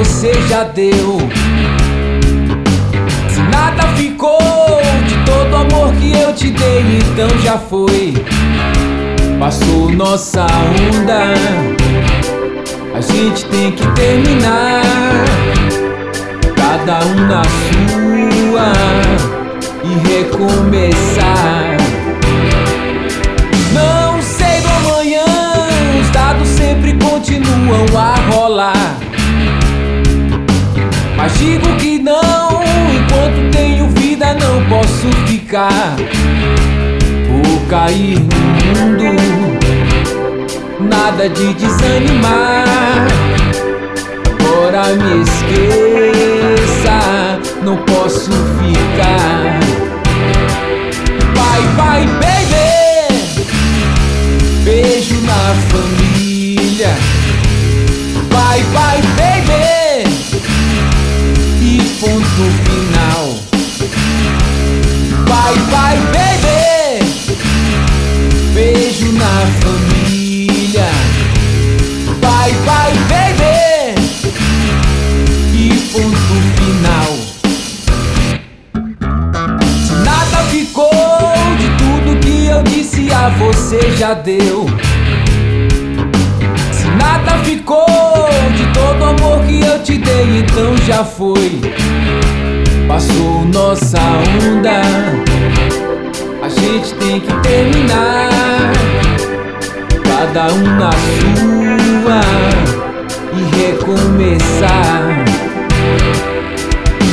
você já deu. Se nada ficou de todo amor que eu te dei, então já foi. Passou nossa onda, a gente tem que terminar. Cada um na sua e recomeçar. Mas digo que não, enquanto tenho vida, não posso ficar. Vou cair no mundo, nada de desanimar. Agora me esqueça, não posso ficar. Bye, bye, baby. Beijo na família. Ponto final. Bye, bye, baby. Beijo na família. Bye, bye, baby. E ponto final. Se nada ficou de tudo que eu disse a você já deu. Se nada ficou então já foi. Passou nossa onda, a gente tem que terminar. Cada um na sua e recomeçar.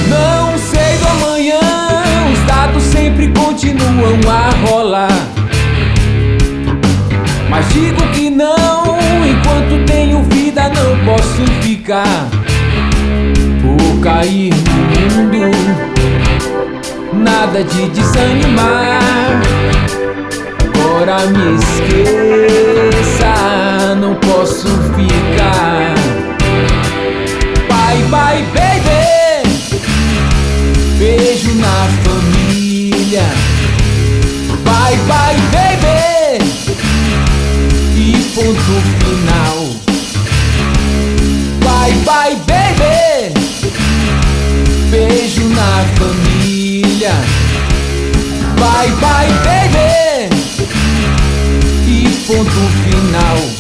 Não sei do amanhã, os dados sempre continuam a rolar. Mas digo que não, enquanto tenho vida, não posso ficar. No mundo, nada de desanimar. Agora me esqueça, não posso ficar. Bye, bye, baby. Beijo na família. Bye, bye, baby. E ponto final. Bye, bye, baby. Bye, bye, baby. E ponto final.